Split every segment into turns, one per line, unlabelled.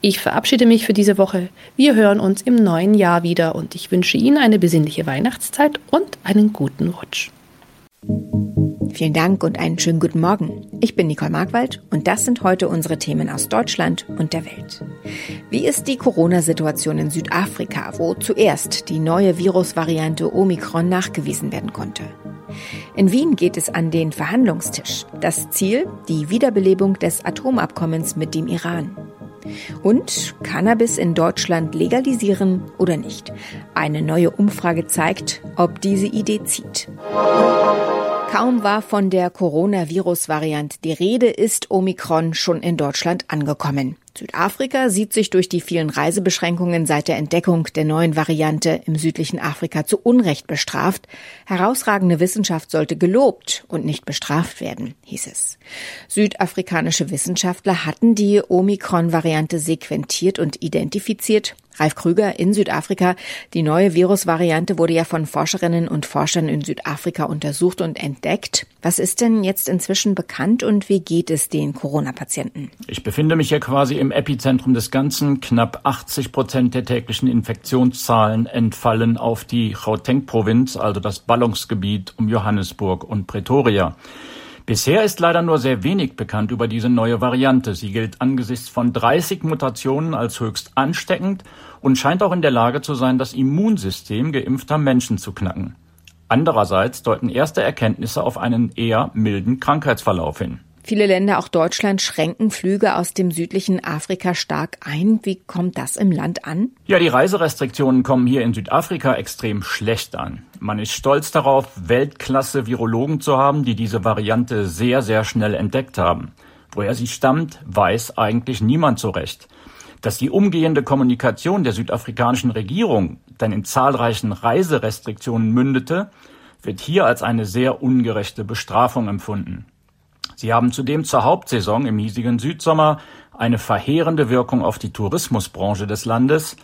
Ich verabschiede mich für diese Woche. Wir hören uns im neuen Jahr wieder und ich wünsche Ihnen eine besinnliche Weihnachtszeit und einen guten Rutsch.
Vielen Dank und einen schönen guten Morgen. Ich bin Nicole Markwald und das sind heute unsere Themen aus Deutschland und der Welt. Wie ist die Corona-Situation in Südafrika, wo zuerst die neue Virusvariante Omikron nachgewiesen werden konnte? In Wien geht es an den Verhandlungstisch. Das Ziel, die Wiederbelebung des Atomabkommens mit dem Iran. Und Cannabis in Deutschland legalisieren oder nicht? Eine neue Umfrage zeigt, ob diese Idee zieht. Kaum war von der Coronavirus-Variante die Rede, ist Omikron schon in Deutschland angekommen. Südafrika sieht sich durch die vielen Reisebeschränkungen seit der Entdeckung der neuen Variante im südlichen Afrika zu Unrecht bestraft. Herausragende Wissenschaft sollte gelobt und nicht bestraft werden, hieß es. Südafrikanische Wissenschaftler hatten die Omikron-Variante sequentiert und identifiziert. Ralf Krüger in Südafrika. Die neue Virusvariante wurde ja von Forscherinnen und Forschern in Südafrika untersucht und entdeckt. Was ist denn jetzt inzwischen bekannt und wie geht es den Corona-Patienten?
Ich befinde mich hier quasi im Epizentrum des Ganzen. Knapp 80 Prozent der täglichen Infektionszahlen entfallen auf die Gauteng-Provinz, also das Ballungsgebiet um Johannesburg und Pretoria. Bisher ist leider nur sehr wenig bekannt über diese neue Variante. Sie gilt angesichts von 30 Mutationen als höchst ansteckend und scheint auch in der Lage zu sein, das Immunsystem geimpfter Menschen zu knacken. Andererseits deuten erste Erkenntnisse auf einen eher milden Krankheitsverlauf hin.
Viele Länder, auch Deutschland, schränken Flüge aus dem südlichen Afrika stark ein. Wie kommt das im Land an?
Ja, die Reiserestriktionen kommen hier in Südafrika extrem schlecht an. Man ist stolz darauf, Weltklasse-Virologen zu haben, die diese Variante sehr, sehr schnell entdeckt haben. Woher sie stammt, weiß eigentlich niemand so recht. Dass die umgehende Kommunikation der südafrikanischen Regierung dann in zahlreichen Reiserestriktionen mündete, wird hier als eine sehr ungerechte Bestrafung empfunden. Sie haben zudem zur Hauptsaison im hiesigen Südsommer eine verheerende Wirkung auf die Tourismusbranche des Landes,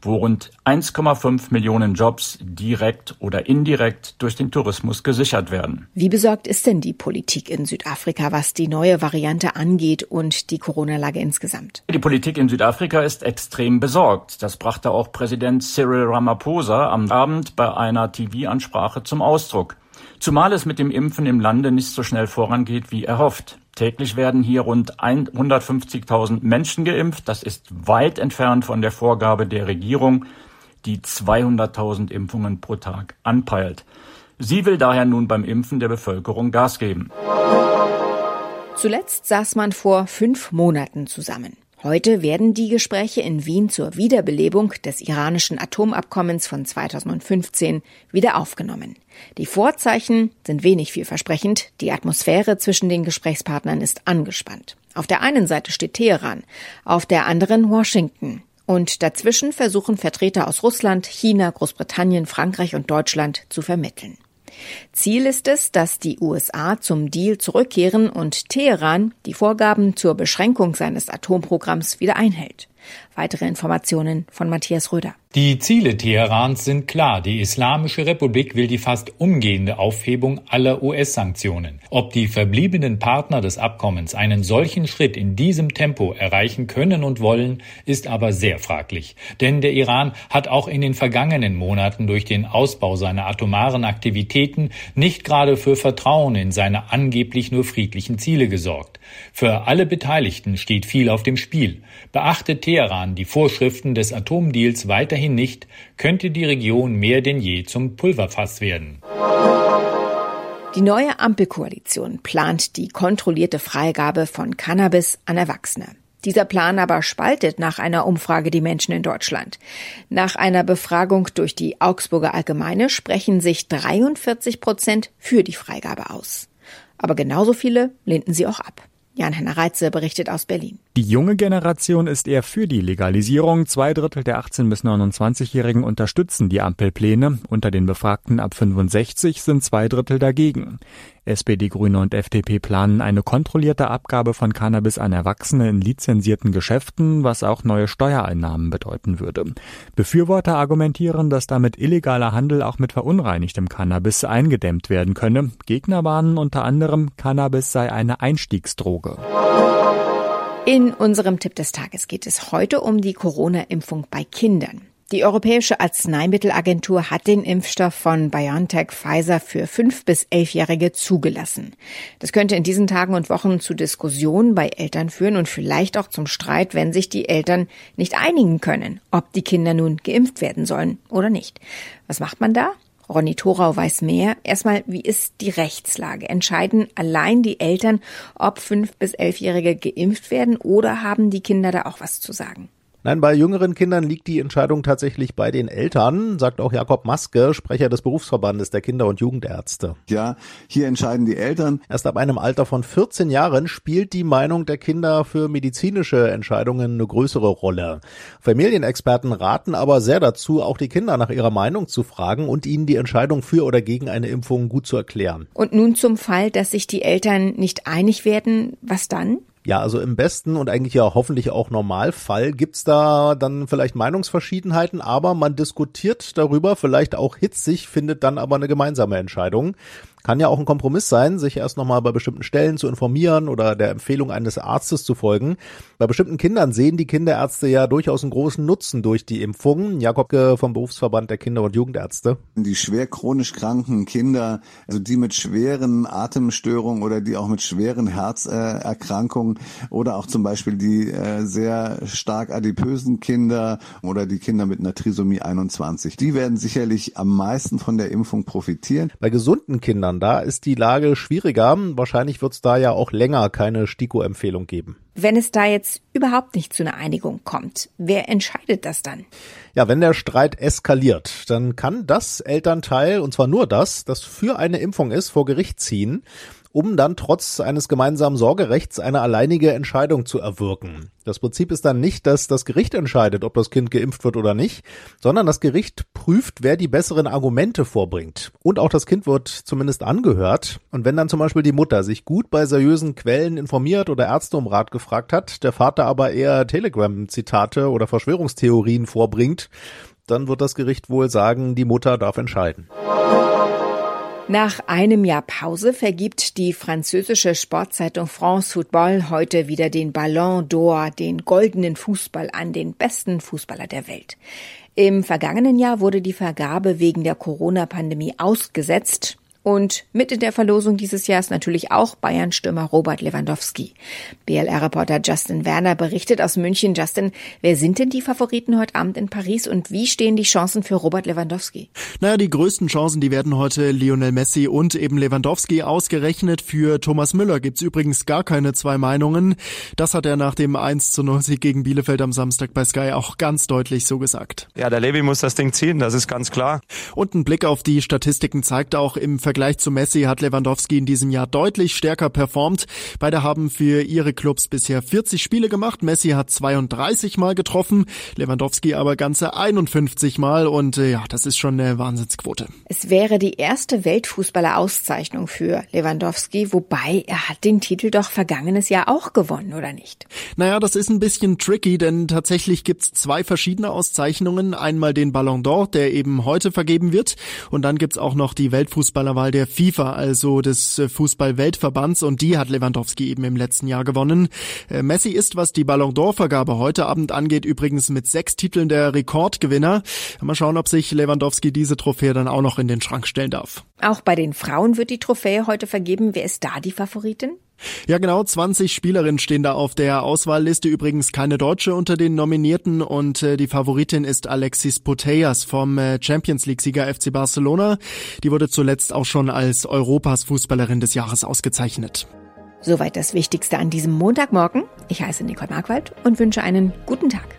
wo rund 1,5 Millionen Jobs direkt oder indirekt durch den Tourismus gesichert werden.
Wie besorgt ist denn die Politik in Südafrika, was die neue Variante angeht und die Corona-Lage insgesamt?
Die Politik in Südafrika ist extrem besorgt. Das brachte auch Präsident Cyril Ramaphosa am Abend bei einer TV-Ansprache zum Ausdruck. Zumal es mit dem Impfen im Lande nicht so schnell vorangeht wie erhofft. Täglich werden hier rund 150.000 Menschen geimpft. Das ist weit entfernt von der Vorgabe der Regierung, die 200.000 Impfungen pro Tag anpeilt. Sie will daher nun beim Impfen der Bevölkerung Gas geben.
Zuletzt saß man vor fünf Monaten zusammen. Heute werden die Gespräche in Wien zur Wiederbelebung des iranischen Atomabkommens von 2015 wieder aufgenommen. Die Vorzeichen sind wenig vielversprechend. Die Atmosphäre zwischen den Gesprächspartnern ist angespannt. Auf der einen Seite steht Teheran, auf der anderen Washington. Und dazwischen versuchen Vertreter aus Russland, China, Großbritannien, Frankreich und Deutschland zu vermitteln. Ziel ist es, dass die USA zum Deal zurückkehren und Teheran die Vorgaben zur Beschränkung seines Atomprogramms wieder einhält. Weitere Informationen von Matthias Röder.
Die Ziele Teherans sind klar. Die Islamische Republik will die fast umgehende Aufhebung aller US-Sanktionen. Ob die verbliebenen Partner des Abkommens einen solchen Schritt in diesem Tempo erreichen können und wollen, ist aber sehr fraglich. Denn der Iran hat auch in den vergangenen Monaten durch den Ausbau seiner atomaren Aktivitäten nicht gerade für Vertrauen in seine angeblich nur friedlichen Ziele gesorgt. Für alle Beteiligten steht viel auf dem Spiel. Beachtet Teheran die Vorschriften des Atomdeals weiterhin nicht, könnte die Region mehr denn je zum Pulverfass werden.
Die neue Ampelkoalition plant die kontrollierte Freigabe von Cannabis an Erwachsene. Dieser Plan aber spaltet nach einer Umfrage die Menschen in Deutschland. Nach einer Befragung durch die Augsburger Allgemeine sprechen sich 43 Prozent für die Freigabe aus. Aber genauso viele lehnten sie auch ab. Jan-Henner Reitze berichtet aus Berlin.
Die junge Generation ist eher für die Legalisierung. Zwei Drittel der 18- bis 29-Jährigen unterstützen die Ampelpläne. Unter den Befragten ab 65 sind zwei Drittel dagegen. SPD, Grüne und FDP planen eine kontrollierte Abgabe von Cannabis an Erwachsene in lizenzierten Geschäften, was auch neue Steuereinnahmen bedeuten würde. Befürworter argumentieren, dass damit illegaler Handel auch mit verunreinigtem Cannabis eingedämmt werden könne. Gegner warnen unter anderem, Cannabis sei eine Einstiegsdroge.
In unserem Tipp des Tages geht es heute um die Corona-Impfung bei Kindern. Die Europäische Arzneimittelagentur hat den Impfstoff von BioNTech Pfizer für fünf bis elfjährige zugelassen. Das könnte in diesen Tagen und Wochen zu Diskussionen bei Eltern führen und vielleicht auch zum Streit, wenn sich die Eltern nicht einigen können, ob die Kinder nun geimpft werden sollen oder nicht. Was macht man da? Ronny Thorau weiß mehr. Erstmal, wie ist die Rechtslage? Entscheiden allein die Eltern, ob fünf bis elfjährige geimpft werden oder haben die Kinder da auch was zu sagen?
Nein, bei jüngeren Kindern liegt die Entscheidung tatsächlich bei den Eltern, sagt auch Jakob Maske, Sprecher des Berufsverbandes der Kinder- und Jugendärzte.
Ja, hier entscheiden die Eltern.
Erst ab einem Alter von 14 Jahren spielt die Meinung der Kinder für medizinische Entscheidungen eine größere Rolle. Familienexperten raten aber sehr dazu, auch die Kinder nach ihrer Meinung zu fragen und ihnen die Entscheidung für oder gegen eine Impfung gut zu erklären.
Und nun zum Fall, dass sich die Eltern nicht einig werden, was dann?
Ja, also im besten und eigentlich ja hoffentlich auch Normalfall gibt's da dann vielleicht Meinungsverschiedenheiten, aber man diskutiert darüber, vielleicht auch hitzig, findet dann aber eine gemeinsame Entscheidung. Kann ja auch ein Kompromiss sein, sich erst nochmal bei bestimmten Stellen zu informieren oder der Empfehlung eines Arztes zu folgen. Bei bestimmten Kindern sehen die Kinderärzte ja durchaus einen großen Nutzen durch die Impfungen. Jakob vom Berufsverband der Kinder- und Jugendärzte.
Die schwer chronisch kranken Kinder, also die mit schweren Atemstörungen oder die auch mit schweren Herzerkrankungen oder auch zum Beispiel die äh, sehr stark adipösen Kinder oder die Kinder mit einer Trisomie 21, die werden sicherlich am meisten von der Impfung profitieren.
Bei gesunden Kindern Kindern. Da ist die Lage schwieriger. Wahrscheinlich wird es da ja auch länger keine STIKO-Empfehlung geben.
Wenn es da jetzt überhaupt nicht zu einer Einigung kommt, wer entscheidet das dann?
Ja, wenn der Streit eskaliert, dann kann das Elternteil, und zwar nur das, das für eine Impfung ist, vor Gericht ziehen um dann trotz eines gemeinsamen Sorgerechts eine alleinige Entscheidung zu erwirken. Das Prinzip ist dann nicht, dass das Gericht entscheidet, ob das Kind geimpft wird oder nicht, sondern das Gericht prüft, wer die besseren Argumente vorbringt. Und auch das Kind wird zumindest angehört. Und wenn dann zum Beispiel die Mutter sich gut bei seriösen Quellen informiert oder Ärzte um Rat gefragt hat, der Vater aber eher Telegram-Zitate oder Verschwörungstheorien vorbringt, dann wird das Gericht wohl sagen, die Mutter darf entscheiden.
Nach einem Jahr Pause vergibt die französische Sportzeitung France Football heute wieder den Ballon d'Or, den goldenen Fußball an den besten Fußballer der Welt. Im vergangenen Jahr wurde die Vergabe wegen der Corona-Pandemie ausgesetzt. Und mit in der Verlosung dieses Jahres natürlich auch Bayern-Stürmer Robert Lewandowski. BLR-Reporter Justin Werner berichtet aus München. Justin, wer sind denn die Favoriten heute Abend in Paris und wie stehen die Chancen für Robert Lewandowski?
Naja, die größten Chancen, die werden heute Lionel Messi und eben Lewandowski ausgerechnet. Für Thomas Müller gibt's übrigens gar keine zwei Meinungen. Das hat er nach dem 1 zu 0 Sieg gegen Bielefeld am Samstag bei Sky auch ganz deutlich so gesagt.
Ja, der Levi muss das Ding ziehen, das ist ganz klar.
Und ein Blick auf die Statistiken zeigt auch im Vergleich Vergleich zu Messi hat Lewandowski in diesem Jahr deutlich stärker performt. Beide haben für ihre Clubs bisher 40 Spiele gemacht. Messi hat 32 Mal getroffen, Lewandowski aber ganze 51 Mal und äh, ja, das ist schon eine Wahnsinnsquote.
Es wäre die erste Weltfußballer-Auszeichnung für Lewandowski, wobei er hat den Titel doch vergangenes Jahr auch gewonnen, oder nicht?
Naja, das ist ein bisschen tricky, denn tatsächlich gibt's zwei verschiedene Auszeichnungen. Einmal den Ballon d'Or, der eben heute vergeben wird und dann gibt's auch noch die Weltfußballerwahl Wahl der FIFA, also des äh, Fußball-Weltverbands, und die hat Lewandowski eben im letzten Jahr gewonnen. Äh, Messi ist, was die Ballon d'Or-Vergabe heute Abend angeht, übrigens mit sechs Titeln der Rekordgewinner. Mal schauen, ob sich Lewandowski diese Trophäe dann auch noch in den Schrank stellen darf.
Auch bei den Frauen wird die Trophäe heute vergeben. Wer ist da die Favoritin?
Ja, genau, 20 Spielerinnen stehen da auf der Auswahlliste. Übrigens keine Deutsche unter den Nominierten und äh, die Favoritin ist Alexis Putellas vom äh, Champions League-Sieger FC Barcelona. Die wurde zuletzt auch schon als Europas Fußballerin des Jahres ausgezeichnet.
Soweit das Wichtigste an diesem Montagmorgen. Ich heiße Nicole Markwald und wünsche einen guten Tag.